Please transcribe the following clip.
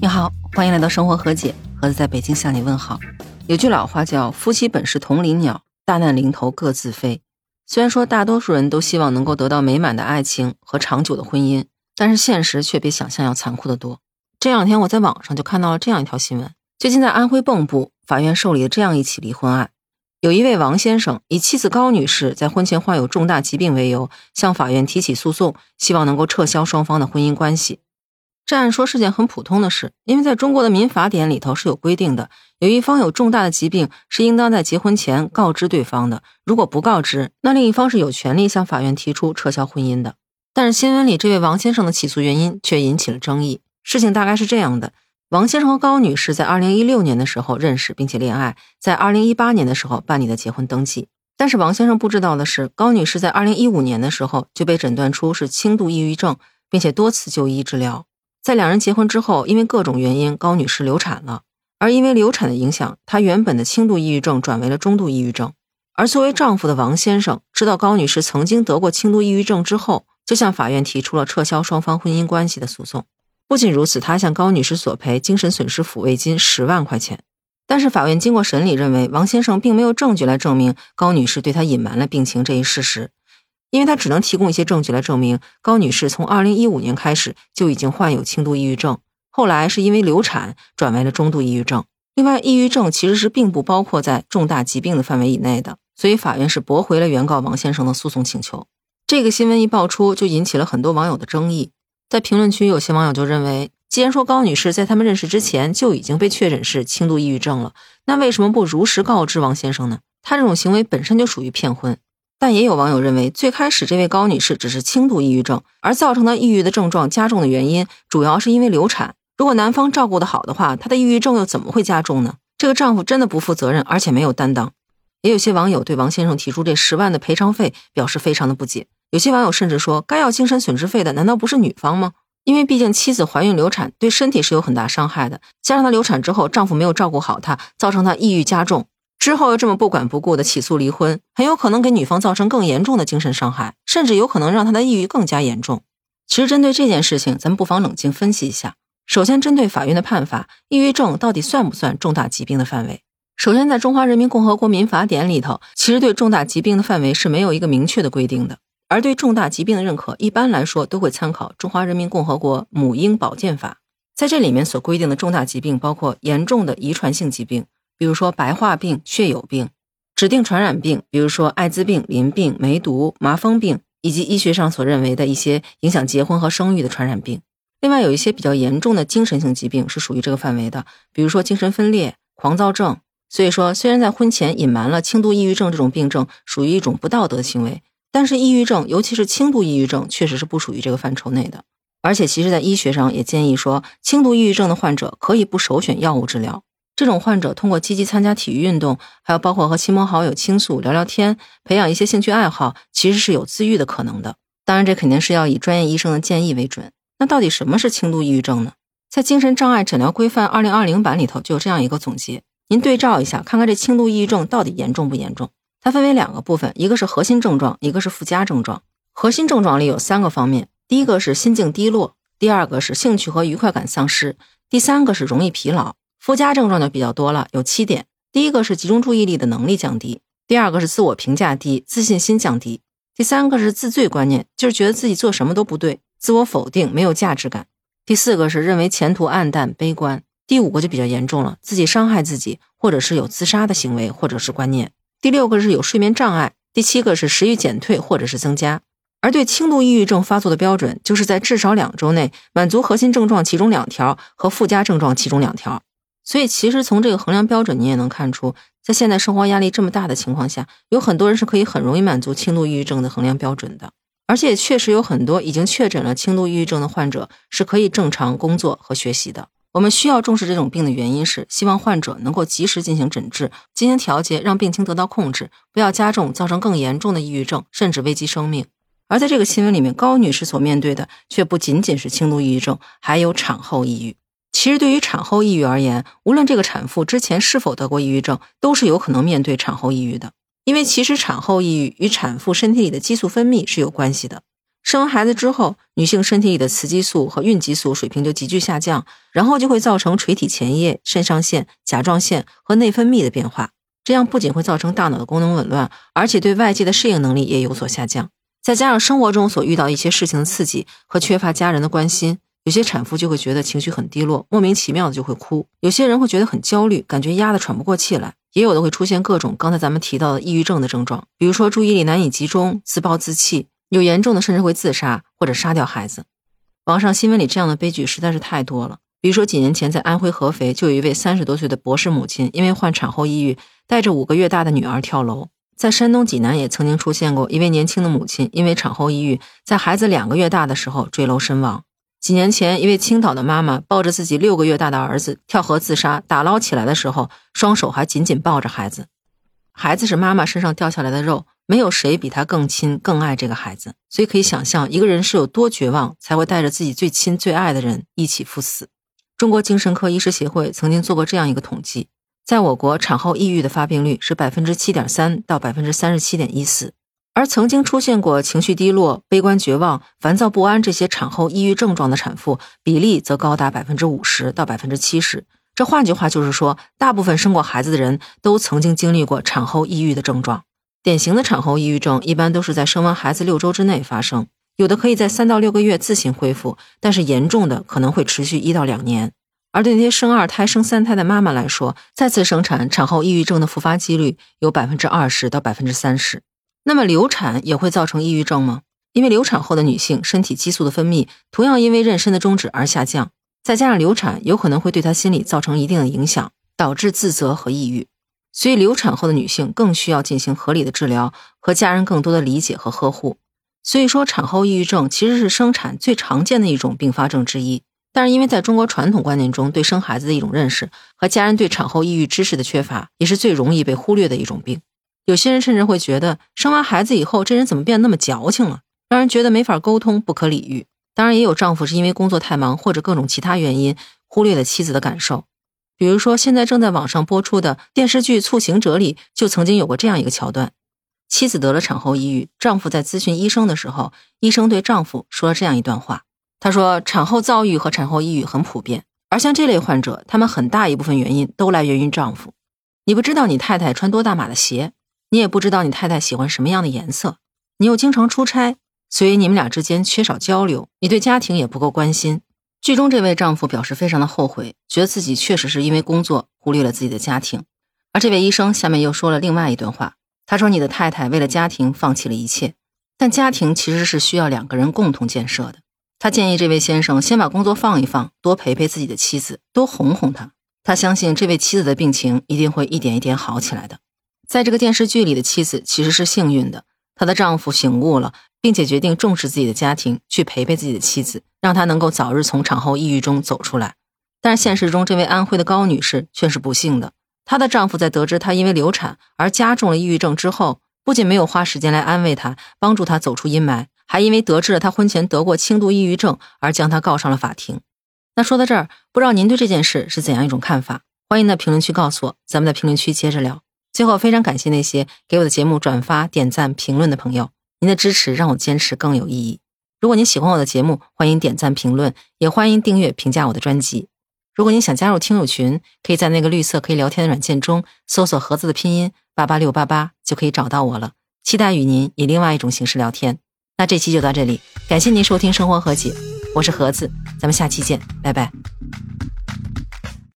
你好，欢迎来到生活和解，盒子在北京向你问好。有句老话叫“夫妻本是同林鸟，大难临头各自飞”。虽然说大多数人都希望能够得到美满的爱情和长久的婚姻，但是现实却比想象要残酷得多。这两天我在网上就看到了这样一条新闻：最近在安徽蚌埠法院受理了这样一起离婚案。有一位王先生以妻子高女士在婚前患有重大疾病为由，向法院提起诉讼，希望能够撤销双方的婚姻关系。这按说是件很普通的事，因为在中国的民法典里头是有规定的，有一方有重大的疾病是应当在结婚前告知对方的，如果不告知，那另一方是有权利向法院提出撤销婚姻的。但是新闻里这位王先生的起诉原因却引起了争议。事情大概是这样的。王先生和高女士在二零一六年的时候认识并且恋爱，在二零一八年的时候办理的结婚登记。但是王先生不知道的是，高女士在二零一五年的时候就被诊断出是轻度抑郁症，并且多次就医治疗。在两人结婚之后，因为各种原因，高女士流产了。而因为流产的影响，她原本的轻度抑郁症转为了中度抑郁症。而作为丈夫的王先生知道高女士曾经得过轻度抑郁症之后，就向法院提出了撤销双方婚姻关系的诉讼。不仅如此，他向高女士索赔精神损失抚慰金十万块钱。但是法院经过审理，认为王先生并没有证据来证明高女士对他隐瞒了病情这一事实，因为他只能提供一些证据来证明高女士从2015年开始就已经患有轻度抑郁症，后来是因为流产转为了中度抑郁症。另外，抑郁症其实是并不包括在重大疾病的范围以内的，所以法院是驳回了原告王先生的诉讼请求。这个新闻一爆出，就引起了很多网友的争议。在评论区，有些网友就认为，既然说高女士在他们认识之前就已经被确诊是轻度抑郁症了，那为什么不如实告知王先生呢？他这种行为本身就属于骗婚。但也有网友认为，最开始这位高女士只是轻度抑郁症，而造成的抑郁的症状加重的原因，主要是因为流产。如果男方照顾的好的话，她的抑郁症又怎么会加重呢？这个丈夫真的不负责任，而且没有担当。也有些网友对王先生提出这十万的赔偿费表示非常的不解。有些网友甚至说，该要精神损失费的难道不是女方吗？因为毕竟妻子怀孕流产对身体是有很大伤害的，加上她流产之后丈夫没有照顾好她，造成她抑郁加重，之后又这么不管不顾的起诉离婚，很有可能给女方造成更严重的精神伤害，甚至有可能让她的抑郁更加严重。其实针对这件事情，咱们不妨冷静分析一下。首先，针对法院的判罚，抑郁症到底算不算重大疾病的范围？首先，在中华人民共和国民法典里头，其实对重大疾病的范围是没有一个明确的规定的。而对重大疾病的认可，一般来说都会参考《中华人民共和国母婴保健法》。在这里面所规定的重大疾病，包括严重的遗传性疾病，比如说白化病、血友病；指定传染病，比如说艾滋病、淋病、梅毒、麻风病，以及医学上所认为的一些影响结婚和生育的传染病。另外，有一些比较严重的精神性疾病是属于这个范围的，比如说精神分裂、狂躁症。所以说，虽然在婚前隐瞒了轻度抑郁症这种病症，属于一种不道德的行为。但是抑郁症，尤其是轻度抑郁症，确实是不属于这个范畴内的。而且，其实，在医学上也建议说，轻度抑郁症的患者可以不首选药物治疗。这种患者通过积极参加体育运动，还有包括和亲朋好友倾诉、聊聊天，培养一些兴趣爱好，其实是有自愈的可能的。当然，这肯定是要以专业医生的建议为准。那到底什么是轻度抑郁症呢？在《精神障碍诊疗规范（二零二零版）》里头就有这样一个总结，您对照一下，看看这轻度抑郁症到底严重不严重。它分为两个部分，一个是核心症状，一个是附加症状。核心症状里有三个方面：第一个是心境低落，第二个是兴趣和愉快感丧失，第三个是容易疲劳。附加症状就比较多了，有七点。第一个是集中注意力的能力降低，第二个是自我评价低，自信心降低，第三个是自罪观念，就是觉得自己做什么都不对，自我否定，没有价值感。第四个是认为前途暗淡、悲观。第五个就比较严重了，自己伤害自己，或者是有自杀的行为，或者是观念。第六个是有睡眠障碍，第七个是食欲减退或者是增加。而对轻度抑郁症发作的标准，就是在至少两周内满足核心症状其中两条和附加症状其中两条。所以，其实从这个衡量标准，你也能看出，在现在生活压力这么大的情况下，有很多人是可以很容易满足轻度抑郁症的衡量标准的。而且，确实有很多已经确诊了轻度抑郁症的患者是可以正常工作和学习的。我们需要重视这种病的原因是，希望患者能够及时进行诊治、进行调节，让病情得到控制，不要加重，造成更严重的抑郁症，甚至危及生命。而在这个新闻里面，高女士所面对的却不仅仅是轻度抑郁症，还有产后抑郁。其实，对于产后抑郁而言，无论这个产妇之前是否得过抑郁症，都是有可能面对产后抑郁的。因为其实产后抑郁与产妇身体里的激素分泌是有关系的。生完孩子之后，女性身体里的雌激素和孕激素水平就急剧下降，然后就会造成垂体前叶、肾上腺、甲状腺和内分泌的变化。这样不仅会造成大脑的功能紊乱，而且对外界的适应能力也有所下降。再加上生活中所遇到一些事情的刺激和缺乏家人的关心，有些产妇就会觉得情绪很低落，莫名其妙的就会哭。有些人会觉得很焦虑，感觉压得喘不过气来。也有的会出现各种刚才咱们提到的抑郁症的症状，比如说注意力难以集中、自暴自弃，有严重的甚至会自杀或者杀掉孩子。网上新闻里这样的悲剧实在是太多了。比如说几年前在安徽合肥，就有一位三十多岁的博士母亲，因为患产后抑郁，带着五个月大的女儿跳楼。在山东济南也曾经出现过一位年轻的母亲，因为产后抑郁，在孩子两个月大的时候坠楼身亡。几年前，一位青岛的妈妈抱着自己六个月大的儿子跳河自杀，打捞起来的时候，双手还紧紧抱着孩子。孩子是妈妈身上掉下来的肉，没有谁比他更亲、更爱这个孩子。所以可以想象，一个人是有多绝望，才会带着自己最亲、最爱的人一起赴死。中国精神科医师协会曾经做过这样一个统计，在我国产后抑郁的发病率是百分之七点三到百分之三十七点一四。而曾经出现过情绪低落、悲观绝望、烦躁不安这些产后抑郁症状的产妇比例则高达百分之五十到百分之七十。这换句话就是说，大部分生过孩子的人都曾经经历过产后抑郁的症状。典型的产后抑郁症一般都是在生完孩子六周之内发生，有的可以在三到六个月自行恢复，但是严重的可能会持续一到两年。而对那些生二胎、生三胎的妈妈来说，再次生产产后抑郁症的复发几率有百分之二十到百分之三十。那么流产也会造成抑郁症吗？因为流产后的女性身体激素的分泌同样因为妊娠的终止而下降，再加上流产有可能会对她心理造成一定的影响，导致自责和抑郁。所以流产后的女性更需要进行合理的治疗和家人更多的理解和呵护。所以说，产后抑郁症其实是生产最常见的一种并发症之一。但是因为在中国传统观念中对生孩子的一种认识和家人对产后抑郁知识的缺乏，也是最容易被忽略的一种病。有些人甚至会觉得，生完孩子以后，这人怎么变那么矫情了，让人觉得没法沟通，不可理喻。当然，也有丈夫是因为工作太忙或者各种其他原因，忽略了妻子的感受。比如说，现在正在网上播出的电视剧《促行者》里，就曾经有过这样一个桥段：妻子得了产后抑郁，丈夫在咨询医生的时候，医生对丈夫说了这样一段话。他说，产后躁郁和产后抑郁很普遍，而像这类患者，他们很大一部分原因都来源于丈夫。你不知道你太太穿多大码的鞋。你也不知道你太太喜欢什么样的颜色，你又经常出差，所以你们俩之间缺少交流，你对家庭也不够关心。剧中这位丈夫表示非常的后悔，觉得自己确实是因为工作忽略了自己的家庭。而这位医生下面又说了另外一段话，他说：“你的太太为了家庭放弃了一切，但家庭其实是需要两个人共同建设的。”他建议这位先生先把工作放一放，多陪陪自己的妻子，多哄哄她。他相信这位妻子的病情一定会一点一点好起来的。在这个电视剧里的妻子其实是幸运的，她的丈夫醒悟了，并且决定重视自己的家庭，去陪陪自己的妻子，让她能够早日从产后抑郁中走出来。但是现实中，这位安徽的高女士却是不幸的，她的丈夫在得知她因为流产而加重了抑郁症之后，不仅没有花时间来安慰她，帮助她走出阴霾，还因为得知了她婚前得过轻度抑郁症而将她告上了法庭。那说到这儿，不知道您对这件事是怎样一种看法？欢迎在评论区告诉我，咱们在评论区接着聊。最后，非常感谢那些给我的节目转发、点赞、评论的朋友，您的支持让我坚持更有意义。如果您喜欢我的节目，欢迎点赞、评论，也欢迎订阅、评价我的专辑。如果您想加入听友群，可以在那个绿色可以聊天的软件中搜索“盒子”的拼音八八六八八，就可以找到我了。期待与您以另外一种形式聊天。那这期就到这里，感谢您收听《生活和解》，我是盒子，咱们下期见，拜拜。